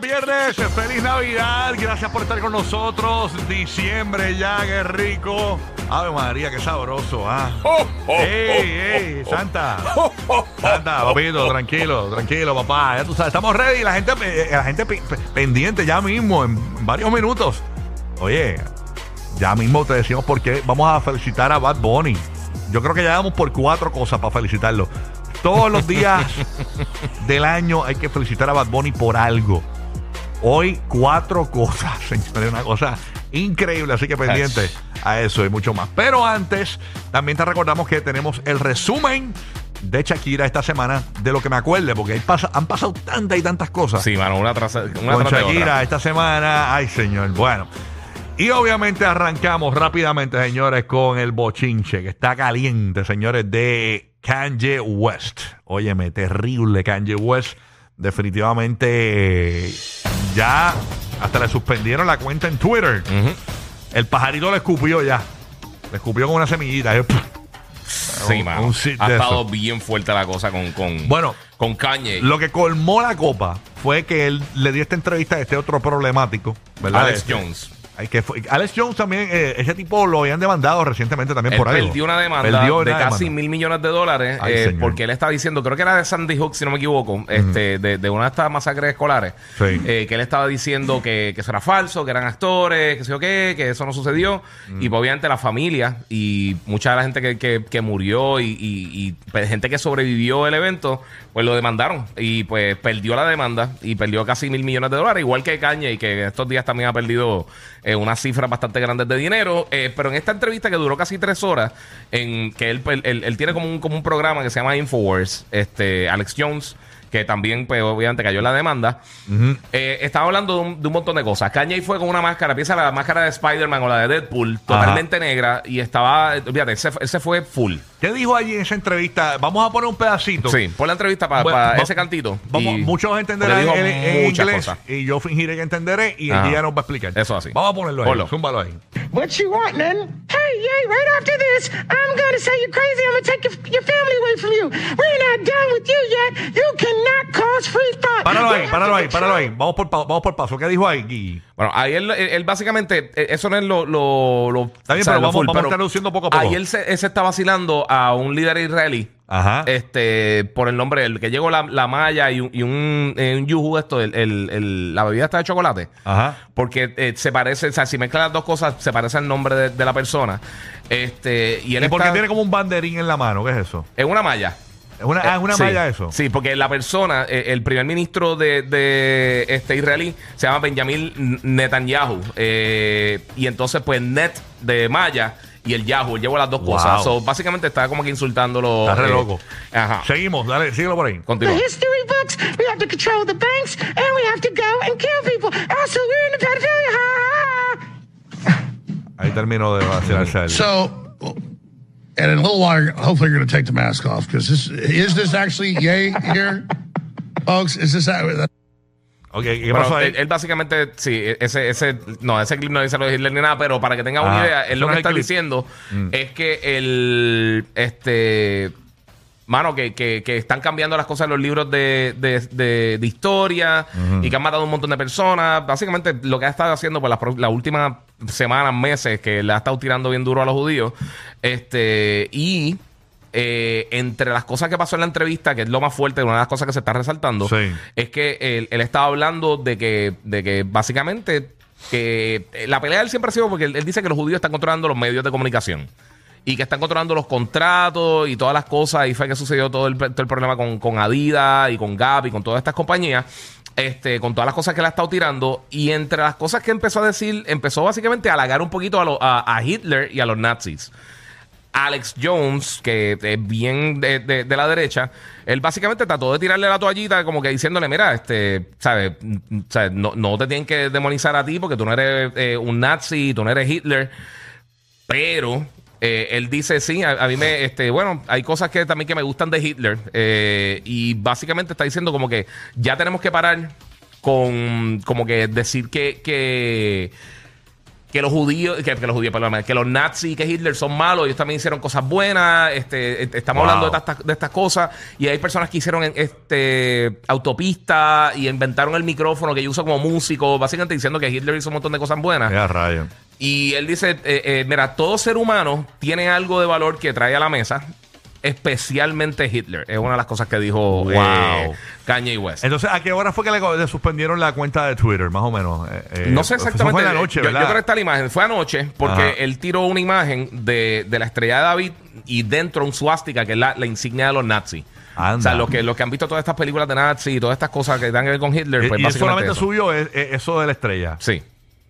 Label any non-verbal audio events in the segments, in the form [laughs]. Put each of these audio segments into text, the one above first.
Viernes. Feliz Navidad. Gracias por estar con nosotros. Diciembre ya, qué rico. Ave María, qué sabroso, ah. ¡Ey, ey! Santa. Santa, papito, tranquilo, tranquilo, papá. Ya tú sabes, estamos ready. La gente, eh, la gente pe- pe- pendiente ya mismo, en varios minutos. Oye, ya mismo te decimos por qué vamos a felicitar a Bad Bunny. Yo creo que ya damos por cuatro cosas para felicitarlo. Todos los días [laughs] del año hay que felicitar a Bad Bunny por algo. Hoy cuatro cosas, [laughs] señores, una cosa increíble, así que pendiente a eso y mucho más. Pero antes, también te recordamos que tenemos el resumen de Shakira esta semana, de lo que me acuerde, porque pasa- han pasado tantas y tantas cosas Sí, mano, una tras, una con Shakira otra. esta semana. Ay, señor. Bueno. Y obviamente arrancamos rápidamente, señores, con el bochinche, que está caliente, señores, de Kanye West. Óyeme, terrible Kanye West. Definitivamente ya hasta le suspendieron la cuenta en Twitter. El pajarito le escupió ya. Le escupió con una semillita. Sí, Un- un ha estado bien fuerte la cosa con, con, Bueno, con Kanye. Lo que colmó la copa fue que él le dio esta entrevista a este otro problemático, ¿verdad? Alex Este, Jones. Que fue- Alex Jones también, eh, ese tipo lo habían demandado recientemente también Él por algo. perdió una demanda Perdió de una casi demanda. mil millones de dólares Ay, eh, señor. porque él estaba diciendo, creo que era de Sandy Hook, si no me equivoco, este, de, de una de estas masacres escolares, Sí. eh, que él estaba diciendo que, que eso era falso, que eran actores, que sé yo qué, que eso no sucedió. Y pues, obviamente la familia y mucha de la gente que, que- que murió y, y- y, pues, gente que sobrevivió el evento, pues lo demandaron y pues perdió la demanda y perdió casi mil millones de dólares, igual que Kanye y que estos días también ha perdido eh, unas cifras bastante grandes de dinero. Eh, pero en esta entrevista que duró casi tres horas, en que él, él- él tiene como un, como un programa que se llama Infowars, este, Alex Jones, que también, pues obviamente cayó en la demanda. Eh, estaba hablando de un, de un montón de cosas. Kanye fue con una máscara, piensa la máscara de Spider-Man o la de Deadpool, totalmente negra, y estaba, olvídate, ese, ese fue full. ¿Qué dijo allí en esa entrevista? Vamos a poner un pedacito. Sí, pon la entrevista para Bueno, va- ese cantito. Vamos, muchos entenderán en, en muchas inglés cosas. y yo fingiré que entenderé y el Ajá. día nos va a explicar. Eso así. Vamos a ponerlo ahí. Ponlo. Zúmbalo ahí. What you want, then? Hey, yeah, right after this, I'm gonna say you're crazy. I'm gonna take your, your family away from you. We're not done with you yet. You cannot free thought. Páralo ahí, páralo ahí, páralo ahí. Vamos por, pa- vamos por paso. ¿Qué dijo ahí, Gui? Bueno, ahí él, él- él básicamente, eh, eso no es lo. lo, lo Está bien, o sea, pero lo vamos- vamos traduciendo poco a poco. Ahí él se, él se está vacilando a un líder israelí. Ajá. Este, por el nombre, el que llegó la, la malla y un, y un, eh, un yuju, esto, el, el- el- la bebida está de chocolate. Ajá. Porque eh, se parece, o sea, si mezclan las dos cosas, se parece al nombre de, de la persona. Este, y él ¿Y por qué está- tiene como un banderín en la mano? ¿Qué es eso? es una malla. ¿Es una, ah, es una Sí, malla eso? Sí, porque la persona, eh, el primer ministro de, de, este israelí, se llama Benjamin Netanyahu. eh, y entonces, pues, Net de Maya y el Yahoo, él llevó las dos Wow. cosas. So, básicamente está como que insultándolo. Está re eh, loco. Ajá. Seguimos, dale, síguelo por ahí. The Continúa. history books. We have to control the banks, and we have to go and kill people. Also, we're in the pedophilia. Ahí termino de vacilarse a él. So, and in a little while, hopefully, you're going to take the mask off because this is this actually yay here, folks? Is this Ok, ¿qué Bueno, pasó ahí? él, él básicamente, sí, ese, ese, no, ese clip no dice lo de Hitler ni nada, pero para que tengan Ah, una idea, él lo no que está clip. diciendo Mm. es que el, este, mano, que, que, que están cambiando las cosas en los libros de, de, de, de historia y que han matado un montón de personas. Básicamente, lo que ha estado haciendo por las, pro- las últimas semanas, meses, que le ha estado tirando bien duro a los judíos, este, y eh, entre las cosas que pasó en la entrevista, que es lo más fuerte, una de las cosas que se está resaltando, Sí. es que él, él estaba hablando de que, de que básicamente que eh, la pelea de él siempre ha sido porque él, él dice que los judíos están controlando los medios de comunicación y que están controlando los contratos y todas las cosas. Y fue que sucedió todo el, todo el problema con, con Adidas y con Gap y con todas estas compañías este, con todas las cosas que él ha estado tirando y entre las cosas que empezó a decir empezó básicamente a halagar un poquito a, a- Hitler y a los nazis Alex Jones, que es bien de, de- la derecha, él básicamente trató de tirarle la toallita como que diciéndole, mira, este, ¿sabes? ¿sabes? No, no te tienen que demonizar a ti porque tú no eres eh, un nazi, tú no eres Hitler. Pero eh, él dice, sí, a, a mí me, este, bueno, hay cosas que también que me gustan de Hitler. eh, y básicamente está diciendo como que ya tenemos que parar con, como que decir que, que, que los judíos, que, que los judíos, perdón, que los nazis y que Hitler son malos, ellos también hicieron cosas buenas, este, eh, estamos Wow. hablando de estas, de estas cosas, y hay personas que hicieron este autopista y inventaron el micrófono que yo uso como músico, básicamente diciendo que Hitler hizo un montón de cosas buenas. Ya, rayo. Y él dice, eh, eh, mira, todo ser humano tiene algo de valor que trae a la mesa, especialmente Hitler. Es una de las cosas que dijo Wow. eh, Kanye West. Entonces, ¿a qué hora fue que le, le suspendieron la cuenta de Twitter, más o menos? Eh, eh, no sé exactamente. Fue en la noche, yo, yo creo que está la imagen. Fue anoche porque Ajá. él tiró una imagen de, de la estrella de David y dentro un suástica, que es la, la insignia de los nazis. Anda. O sea, los que, los que han visto todas estas películas de nazis y todas estas cosas que dan que ver con Hitler, Eh, pues y él solamente eso. subió eh, eh, eso de la estrella. Sí.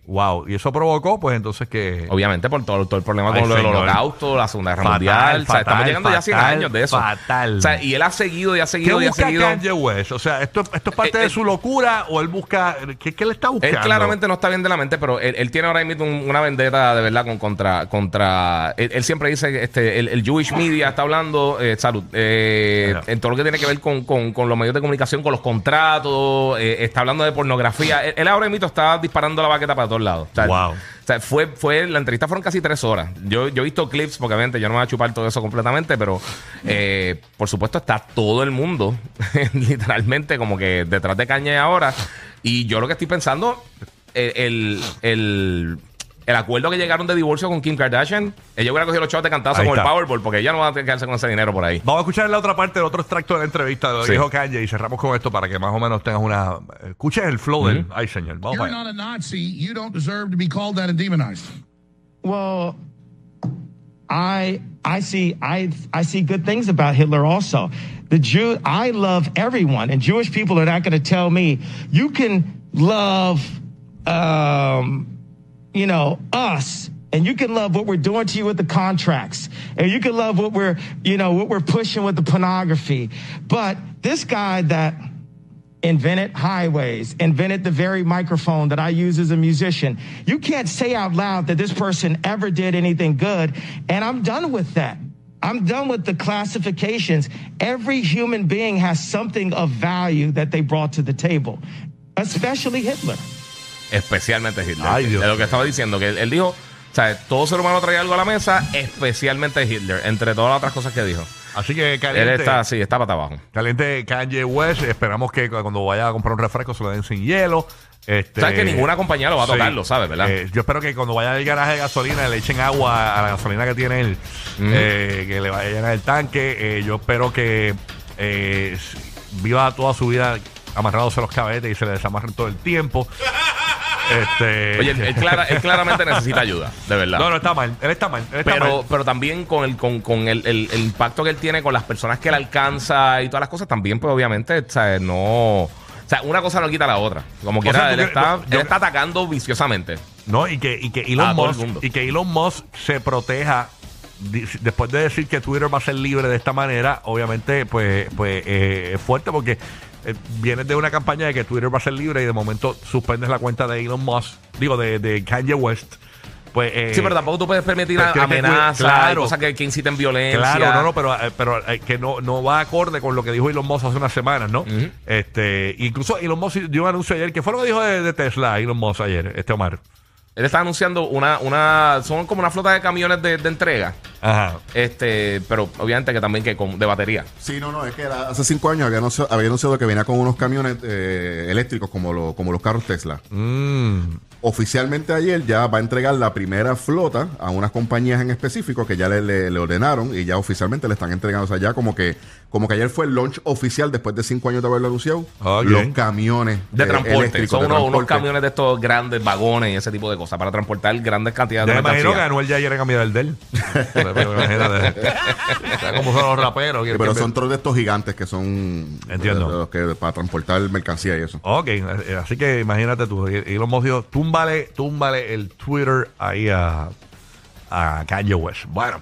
Wow. Y eso provocó, pues entonces que. Obviamente por todo, todo el problema Ay, con lo del holocausto, la Segunda Guerra Fatal, Mundial. o sea, estamos fatal, llegando ya a 100 fatal, años de eso. fatal. O sea, y él ha seguido y ha ¿Qué seguido y ha busca seguido. Kanye West? O sea, ¿esto, esto es parte Eh, de eh, su locura o él busca. ¿Qué, qué le está buscando? Él claramente no está bien de la mente, pero él, él tiene ahora mismo un- una vendetta de verdad con, contra. contra él, él siempre dice que este, el, el Jewish media está hablando, eh, salud, eh, en todo lo que tiene que ver con, con- con los medios de comunicación, con los contratos, eh, está hablando de pornografía. Él, él ahora mismo está disparando la baqueta para todos lados. O sea, Wow. o sea, fue, fue, la entrevista fueron casi tres horas. Yo, yo he visto clips, porque obviamente yo no me voy a chupar todo eso completamente, pero eh, por supuesto está todo el mundo, [laughs] literalmente, como que detrás de caña ahora. Y yo lo que estoy pensando, el, el, el acuerdo que llegaron de divorcio con Kim Kardashian, ella hubiera cogido los chavos de cantazo Ahí con el. Powerball, porque ella no va a tener que quedarse con ese dinero por ahí. Vamos a escuchar la otra parte, el otro extracto de la entrevista de lo que Sí. dijo Kanye y cerramos con esto para que más o menos tengas una. Escuches el flow del. Ay, señor. Vamos You're allá. not a Nazi. You don't deserve to be called that and demonized. Well, I I see I I see good things about Hitler also. The Jew I love everyone, and Jewish people are not going to tell me you can love, um, you know, us. And you can love what we're doing to you with the contracts. And you can love what we're, you know, what we're pushing with the pornography. But this guy that invented highways, invented the very microphone that I use as a musician. You can't say out loud that this person ever did anything good. And I'm done with that. I'm done with the classifications. Every human being has something of value that they brought to the table, especially Hitler. Especialmente Hitler. Ay, Dios de lo que estaba diciendo, que él, él dijo, o sea, todo ser humano trae algo a la mesa, especialmente Hitler, entre todas las otras cosas que dijo. Así que Él caliente. está, sí, está para abajo. Caliente Kanye West. Esperamos que cuando vaya a comprar un refresco se lo den sin hielo. Este, Sabes que ninguna compañía lo va a tocar, lo sabes, ¿verdad? Eh, yo espero que cuando vaya al garaje de gasolina le echen agua a la gasolina que tiene él, eh, que le vaya a llenar el tanque. Eh, yo espero que viva toda su vida amarrándose los cabetes y se le desamarren todo el tiempo. [laughs] Este, Oye, él, él clara- él claramente necesita ayuda, de verdad. no, no está mal. Él está mal. Él está pero, mal. pero también con el con, con el, el- el impacto que él tiene con las personas que él alcanza y todas las cosas, también, pues obviamente, ¿sabes? no. O sea, una cosa no quita la otra. Como quiera, sea, él, está, yo- él está atacando viciosamente. No, y que, y que A Elon Musk, y que Elon Musk se proteja después de decir que Twitter va a ser libre de esta manera, obviamente, pues, pues eh, es fuerte porque eh, vienes de una campaña de que Twitter va a ser libre y de momento suspendes la cuenta de Elon Musk, digo, de, de Kanye West. Pues, eh, sí, pero tampoco tú puedes permitir cuidar- amenazas, claro. cosas que, que inciten violencia. Claro, no, no, pero, eh, pero eh, que no, no va acorde con lo que dijo Elon Musk hace unas semanas, ¿no? Este, incluso Elon Musk dio un anuncio ayer, que fue lo que dijo de, de Tesla Elon Musk ayer, este Omar. Él está anunciando una, una, son como una flota de camiones de, de entrega. Ajá. Este, pero obviamente que también que con, de batería. Sí, no, no, es que era- hace cinco años había anunciado, había anunciado que venía con unos camiones eh, eléctricos como, lo- como los carros Tesla. Mm. Oficialmente ayer ya va a entregar la primera flota a unas compañías en específico que ya le, le- le ordenaron y ya oficialmente le están entregando. O sea, ya como que, como que ayer fue el launch oficial después de cinco años de haberlo anunciado. Ok. Los camiones De eh, transporte. Son de unos, unos camiones de estos grandes vagones y ese tipo de cosas para transportar grandes cantidades Ya de me imagino que mercancía. Anuel ya quiere cambiar el de él. [laughs] O sea, como son los raperos. Sí, pero son todos de estos gigantes que son Entiendo. de los que, para transportar mercancía y eso. Ok, eh, así que imagínate tú. Y y los dijo, túmbale, túmbale el Twitter ahí a, a Kanye West. Bueno,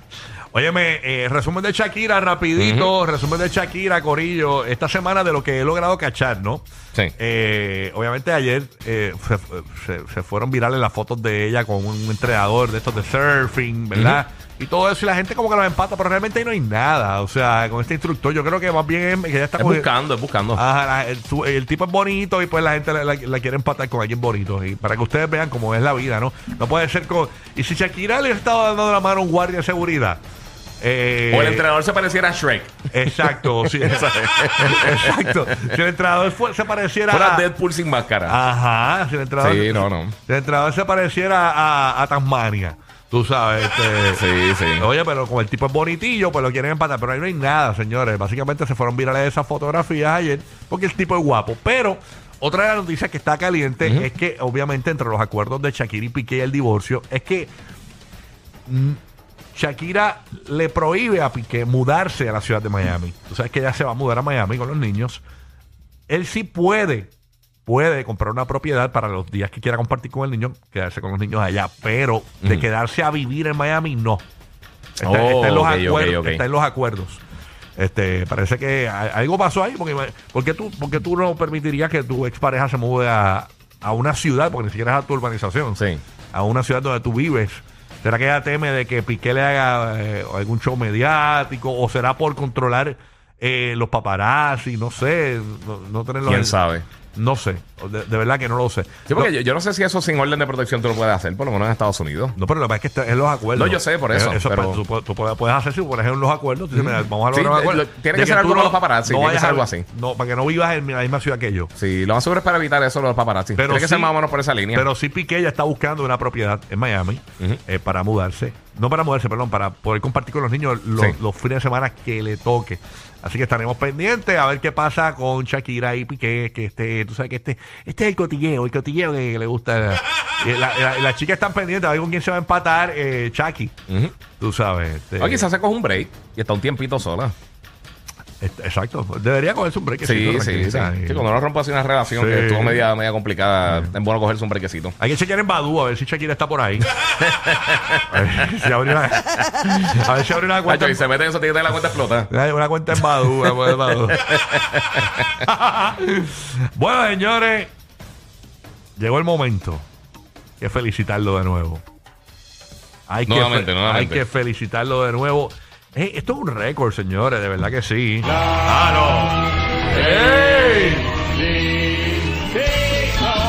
óyeme, eh, resumen de Shakira, rapidito, resumen de Shakira, Corillo, esta semana de lo que he logrado cachar, ¿no? Sí. Eh, obviamente ayer eh, se, se- se fueron virales las fotos de ella con un entrenador de estos de surfing, ¿verdad? Y todo eso, y la gente como que los empata, pero realmente ahí no hay nada. O sea, con este instructor, yo creo que más bien que ya está Es buscando, es buscando. Ajá, la- el, el tipo es bonito y pues la gente la, la- la quiere empatar con alguien bonito. Y para que ustedes vean cómo es la vida, ¿no? No puede ser con. Y si Shakira le estaba dando la mano a un guardia de seguridad. Eh, o el entrenador se pareciera a Shrek. Exacto, sí, [laughs] exacto. Si el entrenador fue- se pareciera Fuera a. Deadpool sin máscara. Ajá, si el entrenador. Sí, no, no. Si el entrenador se pareciera a, a Tasmania. Tú sabes, este. Sí, sí. Oye, pero como el tipo es bonitillo, pues lo quieren empatar. Pero ahí no hay nada, señores. Básicamente se fueron virales esas fotografías ayer porque el tipo es guapo. Pero otra de las noticias que está caliente es que, obviamente, entre los acuerdos de Shakira y Piqué y el divorcio, es que mm, Shakira le prohíbe a Piqué mudarse a la ciudad de Miami. Tú sabes que ella se va a mudar a Miami con los niños. Él sí puede, puede comprar una propiedad para los días que quiera compartir con el niño, quedarse con los niños allá, pero de quedarse a vivir en Miami, no. Está, Oh, está en los acuerdos, ok. está en los acuerdos. Este, parece que algo pasó ahí, porque ¿por qué tú, por qué tú no permitirías que tu expareja se mude a, a una ciudad, porque ni siquiera es a tu urbanización, Sí. a una ciudad donde tú vives? ¿Será que ella teme de que Piqué le haga eh, algún show mediático o será por controlar eh, los paparazzi? No sé, no, no ¿Quién en- sabe? No sé, de, de verdad que no lo sé. Sí, porque no, yo, yo no sé si eso sin orden de protección tú lo puedes hacer, por lo menos en Estados Unidos. no, pero lo que pasa es que está en los acuerdos. No, yo sé, por eso, pero- pues, tú, tú puedes, hacer si por ejemplo en los acuerdos. tú dices, mira, vamos a Sí, lograr un acuerdo. lo- tiene de que ser tú con los paparazzi, tiene que ser a- algo así. No, para que no vivas en la misma ciudad que yo. Sí, lo más seguro es para evitar eso los paparazzi. Pero Tiene que ser más o menos por esa línea. Pero sí Piqué ya está buscando una propiedad en Miami eh, para mudarse. No para mudarse, perdón, para poder compartir con los niños los, Sí. los fines de semana que le toque. Así que estaremos pendientes a ver qué pasa con Shakira y Piqué, que este, tú sabes que este, este es el cotilleo, el cotilleo que le gusta. Y la- la- Las chicas están pendientes a ver con quién se va a empatar eh, Chucky. Ujú. Tú sabes. este, O quizás se coge un break y está un tiempito sola. Exacto. Debería cogerse un break. Sí, sí, sí. Sí, cuando uno rompe así una relación Sí. que estuvo media, media complicada, es bueno cogerse un brequecito. Hay que chequear en Badu a ver si Shakira está por ahí. [laughs] a ver si abre una, a ver si abre una cuenta. Nacho, y se mete en eso, tiene que tener la cuenta explota. Una cuenta en Badu. una cuenta en Badu. [laughs] bueno, señores, llegó el momento que felicitarlo de nuevo. Hay Nuevamente, que, nuevamente. Hay que felicitarlo de nuevo. Eh, esto es un récord, señores, de verdad que sí. ¡Claro! ¡Ey!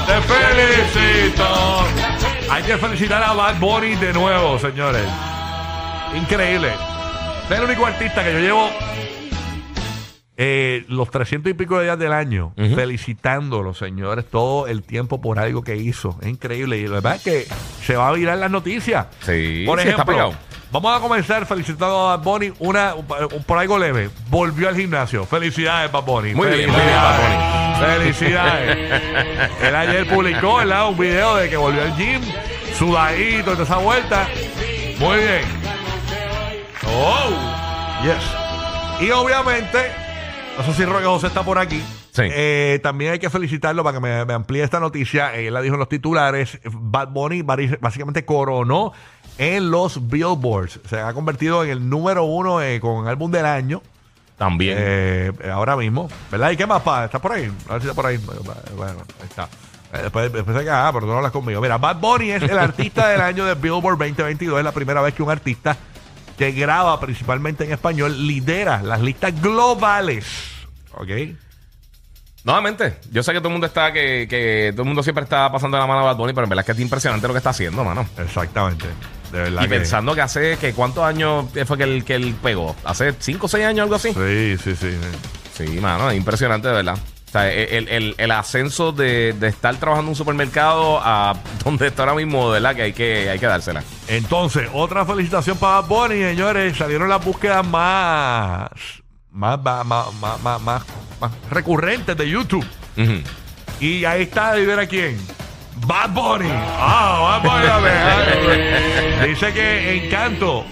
¡Te felicito! Hay que felicitar a Bad Bunny de nuevo, señores. Increíble. Es el único artista que yo llevo eh, los 300 y pico de días del año Ujú. felicitándolo, señores, todo el tiempo por algo que hizo. Es increíble. Y la verdad es que se va a virar las noticias. Sí, Por sí, está ejemplo, pegado. Vamos a comenzar felicitando a Bad Bunny una, un- por algo leve. Volvió al gimnasio. Felicidades, Bad Bunny. Muy bien, muy bien, Felicidades. [laughs] Felicidades. Él ayer publicó ¿verdad? un video de que volvió al gym, sudadito, toda esa vuelta. Muy bien. Oh, yes. Y obviamente, no sé si Roque José está por aquí. Sí. Eh, también hay que felicitarlo para que me, me amplíe esta noticia. Él la dijo en los titulares. Bad Bunny básicamente coronó en los Billboards. Se ha convertido en el número uno eh, con álbum del año. También. Eh, ahora mismo, ¿verdad? ¿Y qué más, pa? ¿Está por ahí? A ver si está por ahí. Bueno, ahí está. Eh, Después, después de que, ah, pero tú no hablas conmigo. Mira, Bad Bunny es el artista del año de Billboard 2022. Es la primera vez que un artista que graba principalmente en español lidera las listas globales. ¿Ok? Nuevamente, yo sé que todo el mundo está, que, que todo el mundo siempre está pasando la mano a Bad Bunny, pero en verdad es que es impresionante lo que está haciendo, mano. Exactamente. De verdad. Y que- pensando que hace, que ¿cuántos años fue que él, que él pegó? ¿Hace 5 o 6 años, algo así? Sí, sí, sí. sí. Sí, mano, es impresionante de verdad. O sea, el, el- el ascenso de, de estar trabajando en un supermercado a [laughs] donde está ahora mismo, de verdad, que hay que, hay que dársela. Entonces, otra felicitación para Bunny, señores. Salieron las búsquedas más, más, más, más, más, más- recurrentes de YouTube. Y ahí está, adivina quién. Bad Bunny. Ah, Bad Bunny. a ver. Dice que Encanto,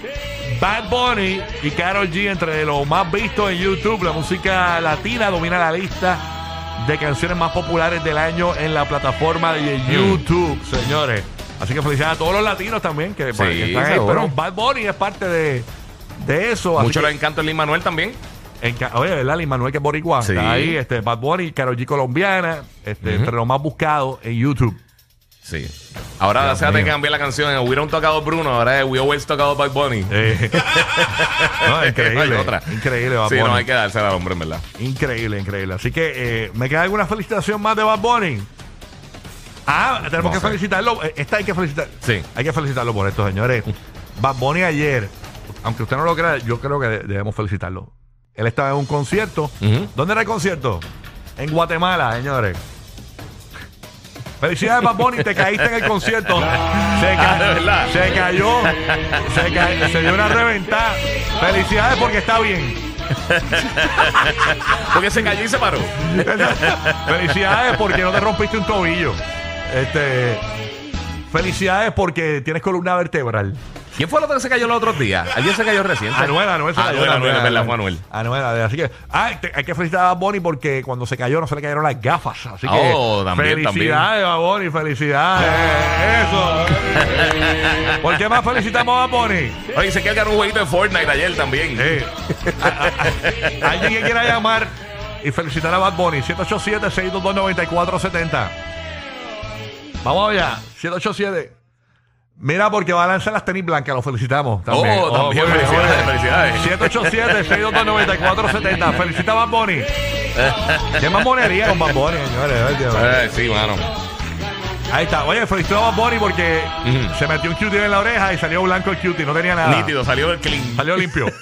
Bad Bunny y Karol G entre los más vistos en YouTube. La música latina domina la lista de canciones más populares del año en la plataforma de YouTube, señores. Así que felicidades a todos los latinos también que, Sí, que están ahí. Pero Bad Bunny es parte de, de eso. Mucho le encanta el Lin Manuel también. en oye, ¿verdad? Lin Manuel que es boricua. Sí. Está ahí, este, Bad Bunny, Karol G colombiana, este, entre los más buscados en YouTube. Sí. Ahora Dios se tener mío. que cambiar la canción. Hubieron tocado Bruno, ahora es We Always Tocado Bad Bunny. [laughs] No, [laughs] increíble. Hay otra. Increíble, Bad Sí, no hay que dársela al hombre, en verdad. Increíble, increíble. Así que, eh, ¿me queda alguna felicitación más de Bad Bunny? Ah, tenemos No que sé. felicitarlo. Eh, Esta hay que felicitar. Sí. Hay que felicitarlo por esto, señores. Bad Bunny ayer, aunque usted no lo crea, yo creo que de- debemos felicitarlo. Él estaba en un concierto. ¿Dónde era el concierto? En Guatemala, señores. Felicidades, Bad Bunny, te caíste en el concierto. Se, ca- verdad. se cayó, se, ca- se dio una reventada. Felicidades porque está bien. Porque se cayó y se paró. [laughs] Felicidades porque no te rompiste un tobillo. Este, felicidades porque tienes columna vertebral. ¿Quién fue el otro que se cayó los otros días? Alguien se cayó reciente. Anuel, Anuel se cayó Anuel, también. Anuel, es verdad, fue Anuel. Anuel, así que, ah, te- hay que felicitar a Bad Bunny porque cuando se cayó no se le cayeron las gafas. Así que, Oh, también, felicidades, Bad Bunny, felicidades. Eso. [laughs] ¿Por qué más felicitamos a Bad Bunny? Oye, se que él ganó un jueguito de Fortnite ayer también. Eh, a- a- a- alguien que quiera llamar y felicitar a Bad Bunny 787-622-9470 vamos allá 787 mira porque va a lanzar las tenis blancas lo felicitamos también Oh, también, muy bien, felicidades, muy bien. 787-622-9470 felicita a Bad Bunny [laughs] qué mamonería con Bad Bunny señores. Eh, sí, mano. ahí está oye felicito a Bad Bunny porque Ujú. se metió un cutie en la oreja y salió blanco el cutie no tenía nada Nítido, salió el clean. salió limpio [laughs]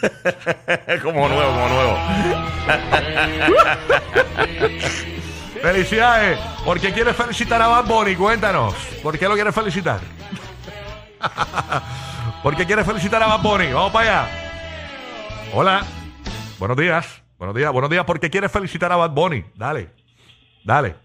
como nuevo, como nuevo. [laughs] Felicidades. ¿Por qué quieres felicitar a Bad Bunny? Cuéntanos. ¿Por qué lo quieres felicitar? [laughs] ¿Por qué quieres felicitar a Bad Bunny? Vamos para allá. Hola. Buenos días. Buenos días. Buenos días. ¿Por qué quieres felicitar a Bad Bunny? Dale. Dale.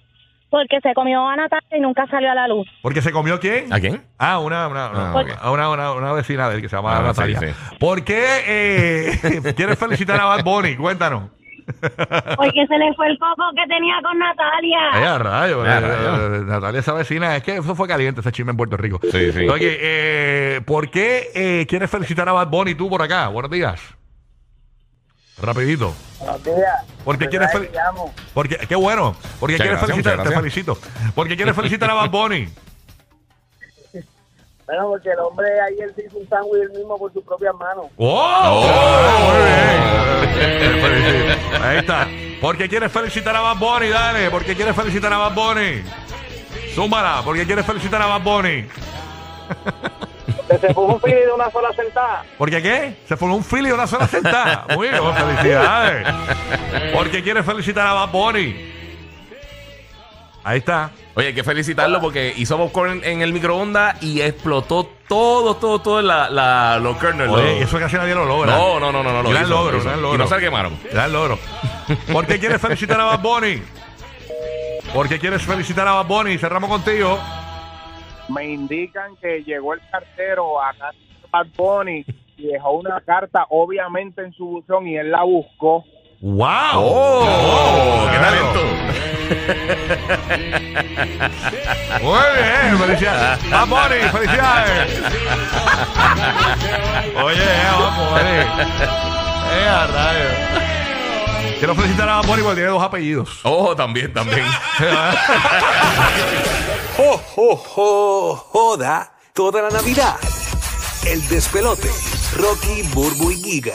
Porque se comió a Natalia y nunca salió a la luz. ¿Porque se comió quién? ¿A quién? Ah, una, una, una, Ah, una, una- una vecina de él que se llama Ah, Natalia. sí, sí. ¿Por qué eh, [laughs] quieres felicitar a Bad Bunny? Cuéntanos. Porque se le fue el coco que tenía con Natalia. Eh, a rayo, Eh, a eh, rayo. eh, Natalia, esa vecina, es que eso fue caliente, ese chisme en Puerto Rico. Sí, sí. Oye, eh, ¿por qué eh, quieres felicitar a Bad Bunny tú por acá? Buenos días. Rapidito. Buenos días. ¿Por qué quieres fel- llamo. porque Qué bueno. ¿Por qué Muchas quieres gracias, felicitar? Te felicito. ¿Por qué quieres felicitar a Bad Bunny? [laughs] Bueno, porque el hombre ayer se hizo un sándwich él mismo por sus propias manos. ¡Oh! Oh. Muy bien. [laughs] Ahí está. ¿Por qué quieres felicitar a Bad Bunny? Dale. ¿Por qué quieres felicitar a Bad Bunny? Súmala. ¿Por qué quieres felicitar a Bad Bunny? Se fue un fili de una sola sentada. ¿Por qué qué? Se formó un fili de una sola sentada. Muy bien, felicidades. ¿Por qué quieres felicitar a Bad Bunny? Ahí está. Oye, hay que felicitarlo porque hizo popcorn en el microondas y explotó todo, todo, todo la, la, los kernels. Oye, los- eso casi nadie lo logra. No, no, no, no, no. lo Gran hizo, logro, gran logro. Y no se quemaron. Gran logro. ¿Por qué quieres felicitar a Bad Bunny? ¿Por qué quieres felicitar a Bad Bunny? Cerramos contigo. Me indican que llegó el cartero a casa de Bad Bunny y dejó una carta, obviamente, en su buzón y él la buscó. ¡Wow! ¡Oh! ¡Qué claro. talento! Muy bien, felicidades. Bad Bunny, felicidades. Oye, eh, Bad Bunny. Eh, a rayos. Quiero felicitar a Bad Bunny porque tiene dos apellidos. Oh, también, también. [laughs] ¡Jo, jo, jo! Joda toda la Navidad. El despelote. Rocky, Burbu y Giga.